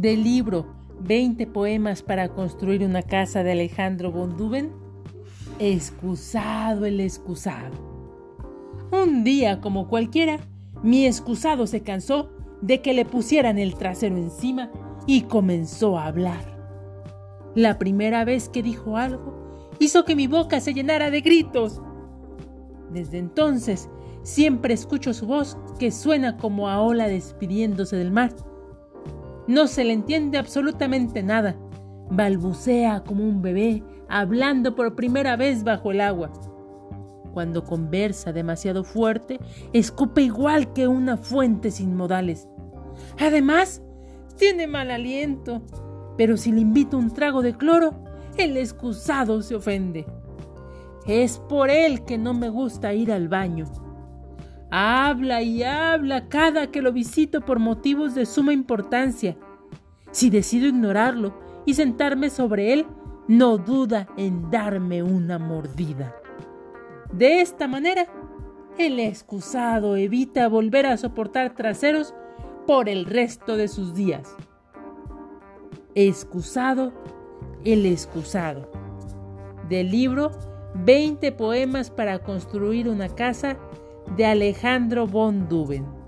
del libro 20 poemas para construir una casa de Alejandro von Duben, excusado el excusado. Un día como cualquiera, mi excusado se cansó de que le pusieran el trasero encima y comenzó a hablar. La primera vez que dijo algo hizo que mi boca se llenara de gritos. Desde entonces siempre escucho su voz que suena como a ola despidiéndose del mar. No se le entiende absolutamente nada. Balbucea como un bebé hablando por primera vez bajo el agua. Cuando conversa demasiado fuerte, escupe igual que una fuente sin modales. Además, tiene mal aliento, pero si le invito un trago de cloro, el excusado se ofende. Es por él que no me gusta ir al baño. Habla y habla cada que lo visito por motivos de suma importancia. Si decido ignorarlo y sentarme sobre él, no duda en darme una mordida. De esta manera, el excusado evita volver a soportar traseros por el resto de sus días. Excusado, el excusado. Del libro 20 poemas para construir una casa de Alejandro von Duben.